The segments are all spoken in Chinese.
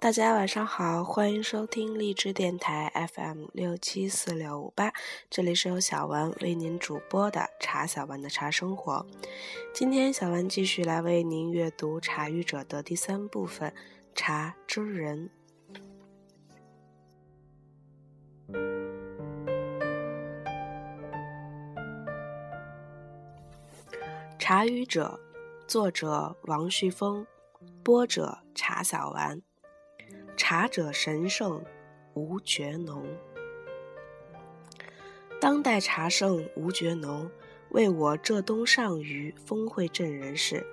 大家晚上好，欢迎收听荔枝电台 FM 六七四六五八，这里是由小丸为您主播的茶小丸的茶生活。今天小丸继续来为您阅读《茶语者》的第三部分《茶之人》。《茶语者》，作者王旭峰，播者茶小丸。茶者神圣，吴觉农。当代茶圣吴觉农为我浙东上虞丰会镇人士。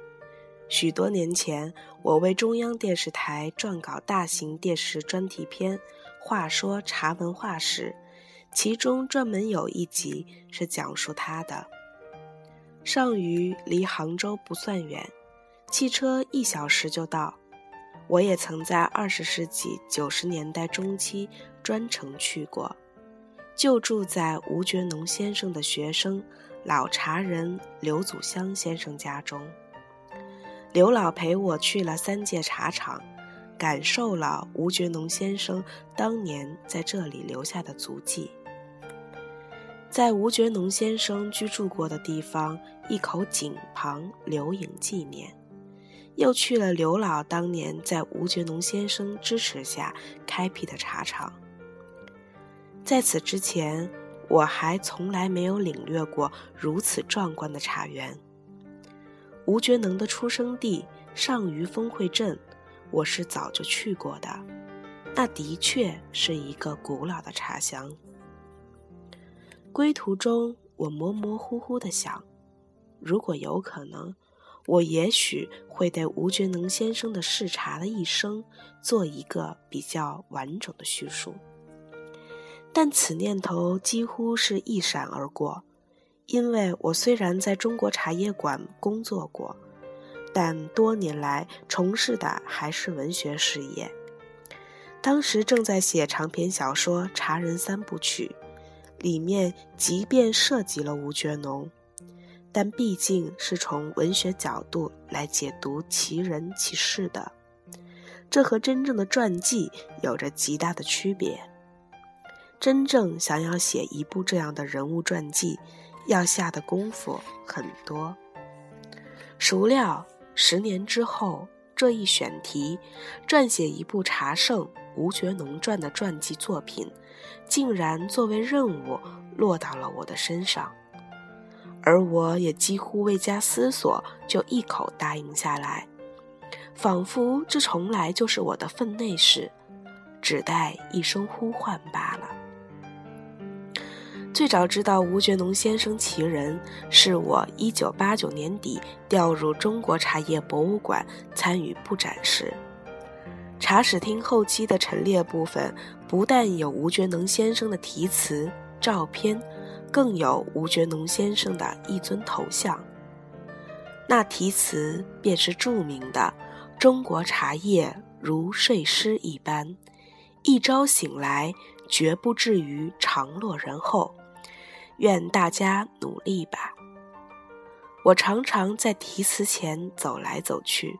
许多年前，我为中央电视台撰稿大型电视专题片《话说茶文化史》，其中专门有一集是讲述他的。上虞离杭州不算远，汽车一小时就到。我也曾在二十世纪九十年代中期专程去过，就住在吴觉农先生的学生老茶人刘祖香先生家中。刘老陪我去了三界茶厂，感受了吴觉农先生当年在这里留下的足迹。在吴觉农先生居住过的地方一口井旁留影纪念。又去了刘老当年在吴觉农先生支持下开辟的茶厂。在此之前，我还从来没有领略过如此壮观的茶园。吴觉农的出生地上虞峰会镇，我是早就去过的，那的确是一个古老的茶乡。归途中，我模模糊糊的想，如果有可能。我也许会对吴觉能先生的视察的一生做一个比较完整的叙述，但此念头几乎是一闪而过，因为我虽然在中国茶叶馆工作过，但多年来从事的还是文学事业。当时正在写长篇小说《茶人三部曲》，里面即便涉及了吴觉农。但毕竟是从文学角度来解读其人其事的，这和真正的传记有着极大的区别。真正想要写一部这样的人物传记，要下的功夫很多。孰料十年之后，这一选题——撰写一部茶圣吴觉农传的传记作品，竟然作为任务落到了我的身上。而我也几乎未加思索就一口答应下来，仿佛这从来就是我的分内事，只待一声呼唤罢了。最早知道吴觉农先生其人，是我一九八九年底调入中国茶叶博物馆参与布展时，茶史厅后期的陈列部分不但有吴觉农先生的题词、照片。更有吴觉农先生的一尊头像，那题词便是著名的“中国茶叶如睡狮一般，一朝醒来绝不至于长落人后，愿大家努力吧。”我常常在题词前走来走去，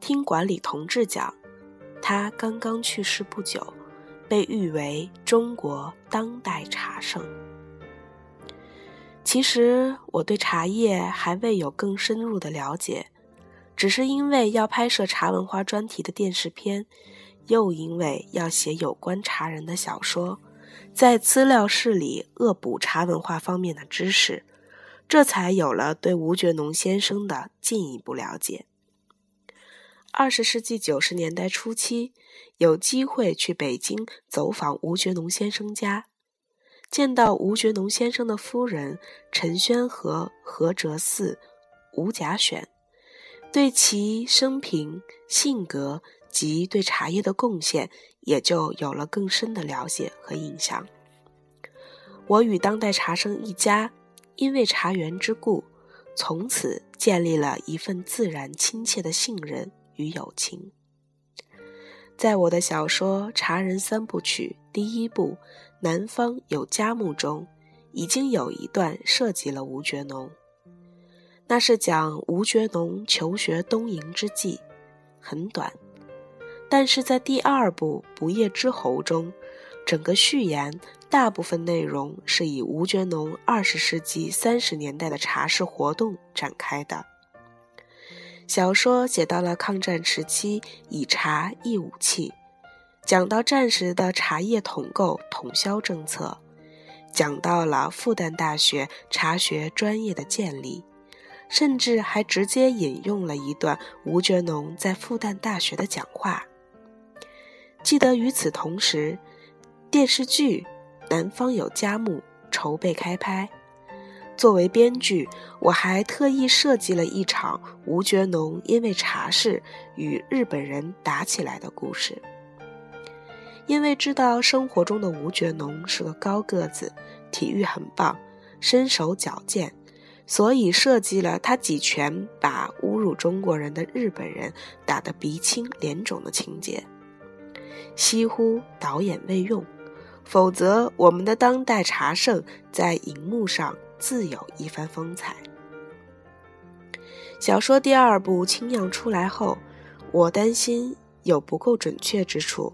听管理同志讲，他刚刚去世不久，被誉为中国当代茶圣。其实我对茶叶还未有更深入的了解，只是因为要拍摄茶文化专题的电视片，又因为要写有关茶人的小说，在资料室里恶补茶文化方面的知识，这才有了对吴觉农先生的进一步了解。二十世纪九十年代初期，有机会去北京走访吴觉农先生家。见到吴觉农先生的夫人陈宣和何哲嗣、吴甲选，对其生平、性格及对茶叶的贡献，也就有了更深的了解和印象。我与当代茶圣一家，因为茶园之故，从此建立了一份自然亲切的信任与友情。在我的小说《茶人三部曲》第一部。南方有家木中，已经有一段涉及了吴觉农。那是讲吴觉农求学东瀛之际，很短。但是在第二部《不夜之侯》中，整个序言大部分内容是以吴觉农二十世纪三十年代的茶室活动展开的。小说写到了抗战时期以茶易武器，讲到战时的茶叶统购统销政策，讲到了复旦大学茶学专业的建立。甚至还直接引用了一段吴觉农在复旦大学的讲话。记得与此同时，电视剧《南方有佳木》筹备开拍。作为编剧，我还特意设计了一场吴觉农因为茶事与日本人打起来的故事。因为知道生活中的吴觉农是个高个子，体育很棒，身手矫健。所以设计了他几拳把侮辱中国人的日本人打得鼻青脸肿的情节。惜乎导演未用，否则我们的当代茶圣在荧幕上自有一番风采。小说第二部清样出来后，我担心有不够准确之处，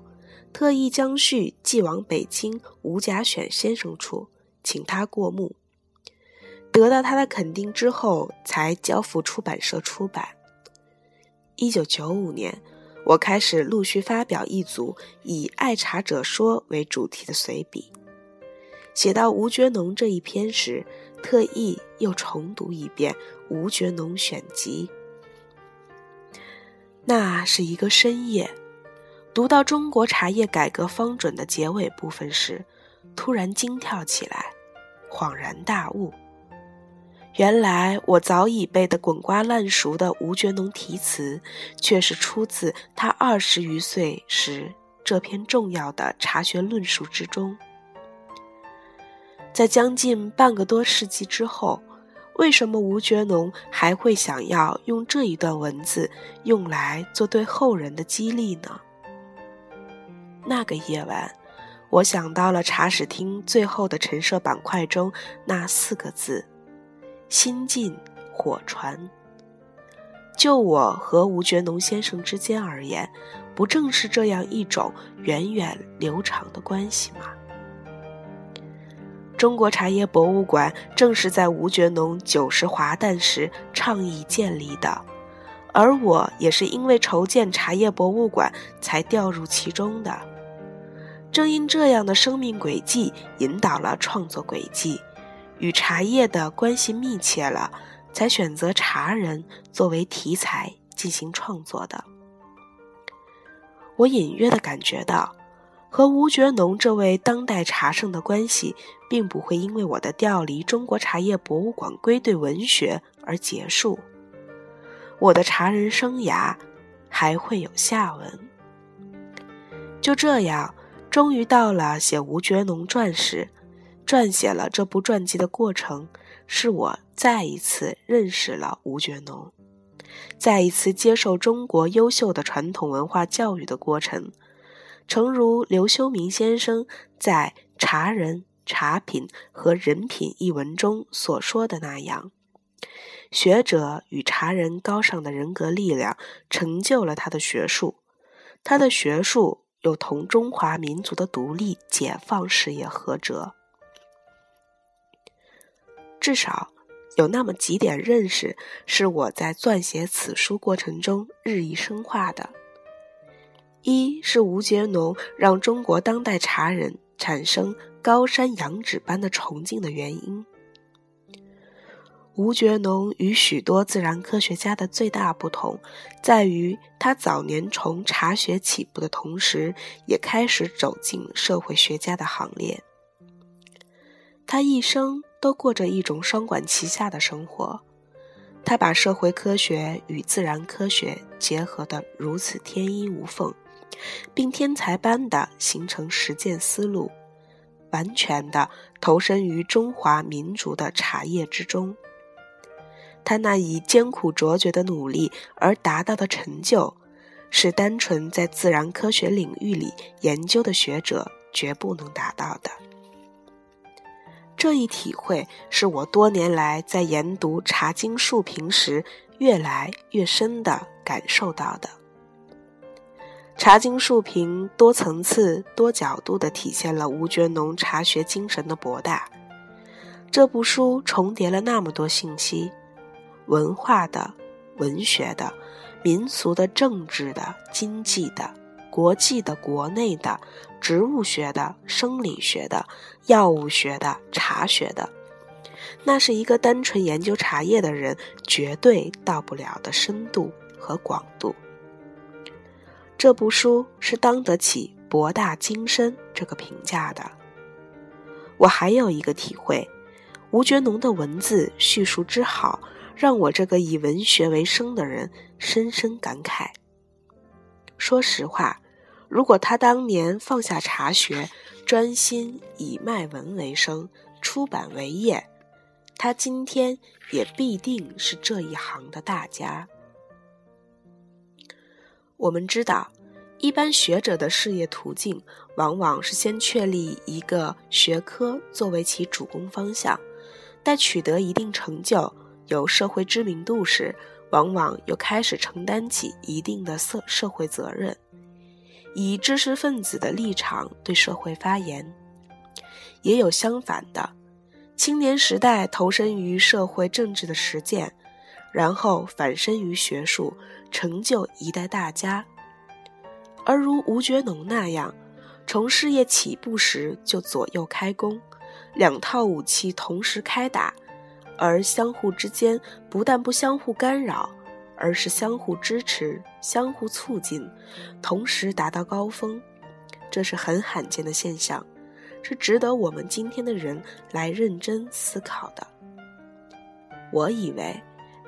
特意将序寄往北京吴甲选先生处，请他过目。得到他的肯定之后，才交付出版社出版。一九九五年，我开始陆续发表一组以爱茶者说为主题的随笔。写到吴觉农这一篇时，特意又重读一遍《吴觉农选集》。那是一个深夜，读到中国茶叶改革方准的结尾部分时，突然惊跳起来，恍然大悟。原来我早已背得滚瓜烂熟的吴觉农题词，却是出自他二十余岁时这篇重要的茶学论述之中。在将近半个多世纪之后，为什么吴觉农还会想要用这一段文字用来做对后人的激励呢？那个夜晚，我想到了茶室厅最后的陈设板块中那四个字。心尽火传。就我和吴觉农先生之间而言，不正是这样一种源远流长的关系吗？中国茶叶博物馆正是在吴觉农九十华诞时倡议建立的，而我也是因为筹建茶叶博物馆才掉入其中的。正因这样的生命轨迹，引导了创作轨迹。与茶叶的关系密切了，才选择茶人作为题材进行创作的。我隐约的感觉到，和吴觉农这位当代茶圣的关系，并不会因为我的调离中国茶叶博物馆归队文学而结束。我的茶人生涯还会有下文。就这样，终于到了写吴觉农传时。撰写了这部传记的过程，是我再一次认识了吴觉农，再一次接受中国优秀的传统文化教育的过程。诚如刘修明先生在《茶人、茶品和人品》一文中所说的那样，学者与茶人高尚的人格力量成就了他的学术，他的学术又同中华民族的独立解放事业合辙。至少有那么几点认识，是我在撰写此书过程中日益深化的。一是吴觉农让中国当代茶人产生高山仰止般的崇敬的原因。吴觉农与许多自然科学家的最大不同，在于他早年从茶学起步的同时，也开始走进社会学家的行列。他一生。都过着一种双管齐下的生活，他把社会科学与自然科学结合得如此天衣无缝，并天才般的形成实践思路，完全的投身于中华民族的茶叶之中。他那以艰苦卓绝的努力而达到的成就，是单纯在自然科学领域里研究的学者绝不能达到的。这一体会是我多年来在研读《茶经》述评时越来越深的感受到的。茶经述评多层次、多角度地体现了吴觉农茶学精神的博大。这部书重叠了那么多信息：文化的、文学的、民俗的、政治的、经济的、国际的、国内的、植物学的、生理学的、药物学的、茶学的。那是一个单纯研究茶叶的人绝对到不了的深度和广度。这部书是当得起“博大精深”这个评价的。我还有一个体会：吴觉农的文字叙述之好，让我这个以文学为生的人深深感慨。说实话，如果他当年放下茶学，专心以卖文为生，出版为业，他今天也必定是这一行的大家。我们知道，一般学者的事业途径，往往是先确立一个学科作为其主攻方向，待取得一定成就、有社会知名度时，往往又开始承担起一定的社社会责任，以知识分子的立场对社会发言。也有相反的。青年时代投身于社会政治的实践，然后反身于学术，成就一代大家。而如吴觉农那样，从事业起步时就左右开弓，两套武器同时开打，而相互之间不但不相互干扰，而是相互支持、相互促进，同时达到高峰，这是很罕见的现象。是值得我们今天的人来认真思考的。我以为，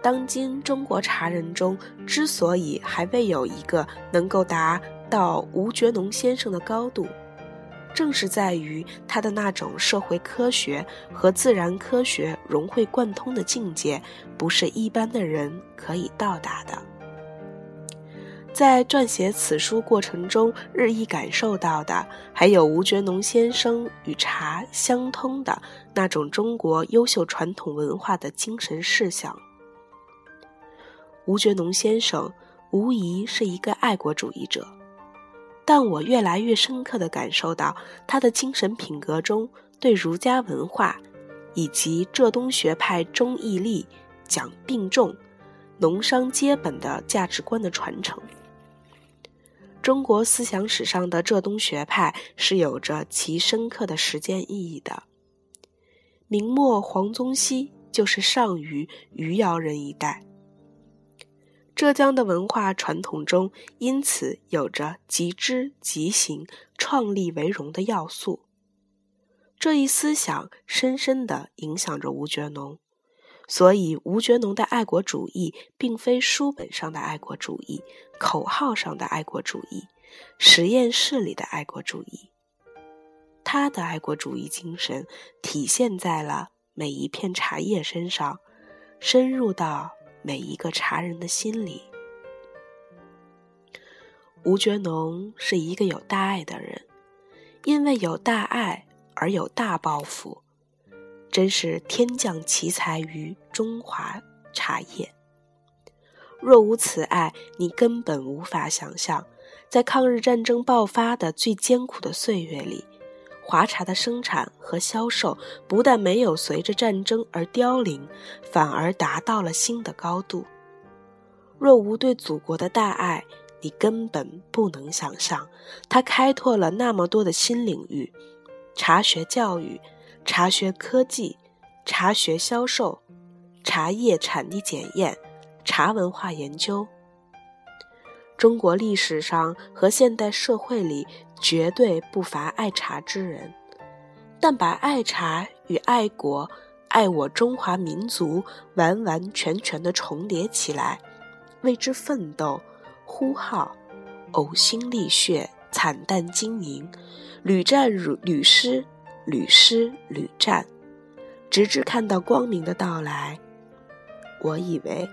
当今中国茶人中，之所以还未有一个能够达到吴觉农先生的高度，正是在于他的那种社会科学和自然科学融会贯通的境界，不是一般的人可以到达的。在撰写此书过程中，日益感受到的，还有吴觉农先生与茶相通的那种中国优秀传统文化的精神事项。吴觉农先生无疑是一个爱国主义者，但我越来越深刻地感受到他的精神品格中对儒家文化，以及浙东学派忠义立、讲并重、农商皆本的价值观的传承。中国思想史上的浙东学派是有着其深刻的实践意义的。明末黄宗羲就是上虞余姚人一代。浙江的文化传统中，因此有着即知即行、创立为荣的要素。这一思想深深地影响着吴觉农。所以，吴觉农的爱国主义并非书本上的爱国主义、口号上的爱国主义、实验室里的爱国主义。他的爱国主义精神体现在了每一片茶叶身上，深入到每一个茶人的心里。吴觉农是一个有大爱的人，因为有大爱而有大抱负。真是天降奇才于中华茶叶。若无此爱，你根本无法想象，在抗日战争爆发的最艰苦的岁月里，华茶的生产和销售不但没有随着战争而凋零，反而达到了新的高度。若无对祖国的大爱，你根本不能想象，他开拓了那么多的新领域，茶学教育。茶学科技、茶学销售、茶叶产地检验、茶文化研究。中国历史上和现代社会里绝对不乏爱茶之人，但把爱茶与爱国、爱我中华民族完完全全的重叠起来，为之奋斗、呼号、呕心沥血、惨淡经营、屡战屡失。屡失屡战，直至看到光明的到来。我以为，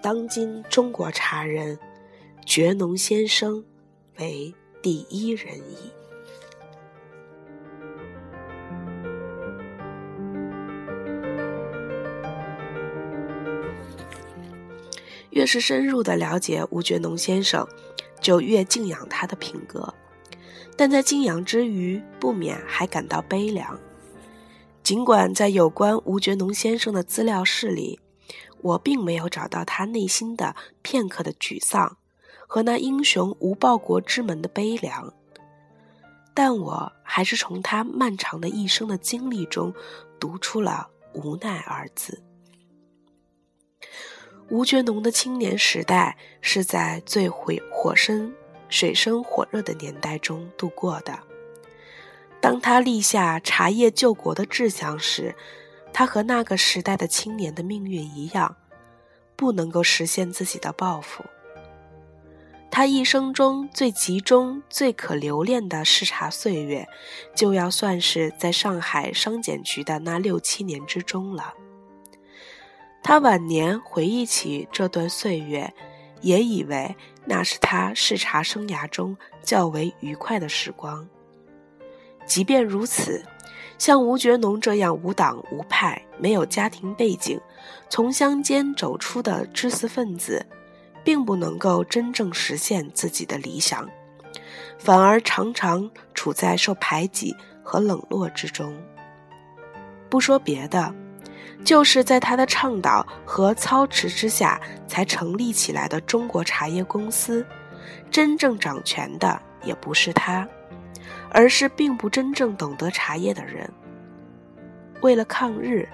当今中国茶人，觉农先生为第一人矣。越是深入的了解吴觉农先生，就越敬仰他的品格，但在敬仰之余，不免还感到悲凉。尽管在有关吴觉农先生的资料室里，我并没有找到他内心的片刻的沮丧和那英雄无报国之门的悲凉，但我还是从他漫长的一生的经历中读出了“无奈”二字。吴觉农的青年时代是在最火火深、水深火热的年代中度过的。当他立下茶叶救国的志向时，他和那个时代的青年的命运一样，不能够实现自己的抱负。他一生中最集中、最可留恋的视察岁月，就要算是在上海商检局的那六七年之中了。他晚年回忆起这段岁月，也以为那是他视察生涯中较为愉快的时光。即便如此，像吴觉农这样无党无派、没有家庭背景、从乡间走出的知识分子，并不能够真正实现自己的理想，反而常常处在受排挤和冷落之中。不说别的。就是在他的倡导和操持之下，才成立起来的中国茶叶公司，真正掌权的也不是他，而是并不真正懂得茶叶的人。为了抗日，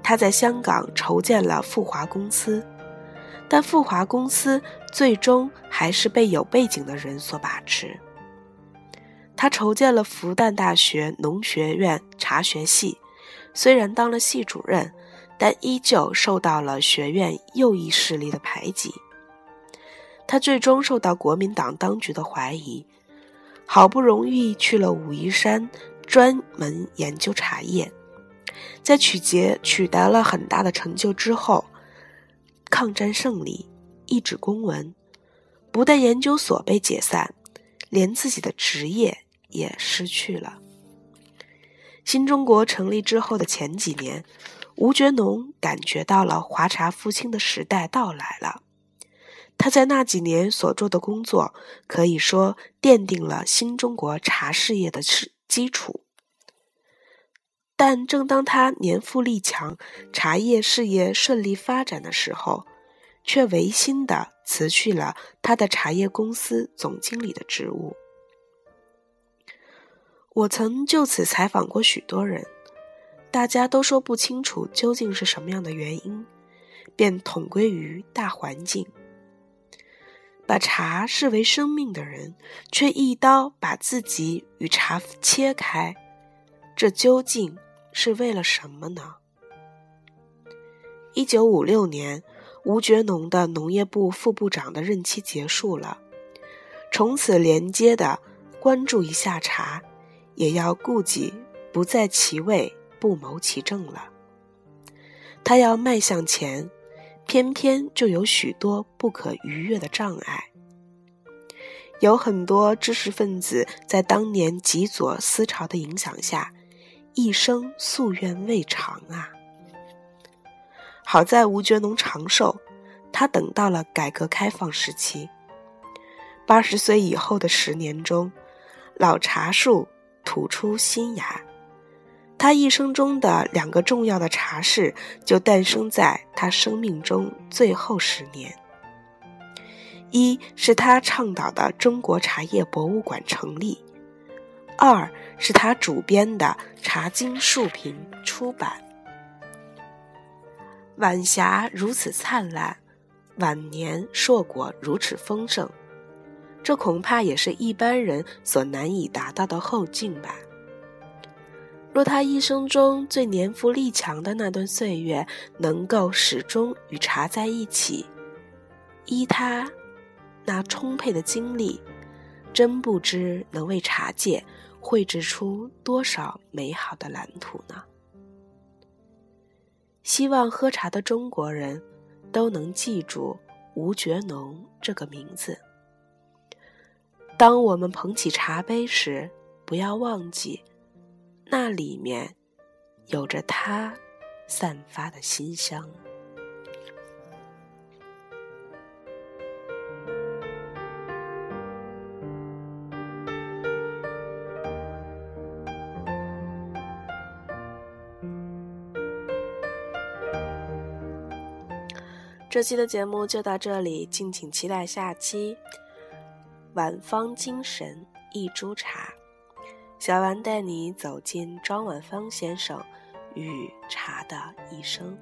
他在香港筹建了富华公司，但富华公司最终还是被有背景的人所把持。他筹建了复旦大学农学院茶学系，虽然当了系主任。但依旧受到了学院右翼势力的排挤，他最终受到国民党当局的怀疑，好不容易去了武夷山，专门研究茶叶，在取节取得了很大的成就之后，抗战胜利，一纸公文，不但研究所被解散，连自己的职业也失去了。新中国成立之后的前几年。吴觉农感觉到了华茶复兴的时代到来了，他在那几年所做的工作可以说奠定了新中国茶事业的基基础。但正当他年富力强、茶叶事业顺利发展的时候，却违心的辞去了他的茶叶公司总经理的职务。我曾就此采访过许多人。大家都说不清楚究竟是什么样的原因，便统归于大环境。把茶视为生命的人，却一刀把自己与茶切开，这究竟是为了什么呢？一九五六年，吴觉农的农业部副部长的任期结束了，从此连接的关注一下茶，也要顾及不在其位。不谋其政了，他要迈向前，偏偏就有许多不可逾越的障碍。有很多知识分子在当年极左思潮的影响下，一生夙愿未偿啊。好在吴觉农长寿，他等到了改革开放时期。八十岁以后的十年中，老茶树吐出新芽。他一生中的两个重要的茶事，就诞生在他生命中最后十年。一是他倡导的中国茶叶博物馆成立，二是他主编的《茶经述评》出版。晚霞如此灿烂，晚年硕果如此丰盛，这恐怕也是一般人所难以达到的后劲吧。若他一生中最年富力强的那段岁月能够始终与茶在一起，依他那充沛的精力，真不知能为茶界绘制出多少美好的蓝图呢？希望喝茶的中国人都能记住吴觉农这个名字。当我们捧起茶杯时，不要忘记。那里面有着它散发的馨香。这期的节目就到这里，敬请期待下期。晚芳精神一株茶，小丸带你走进庄晚芳先生与茶的一生。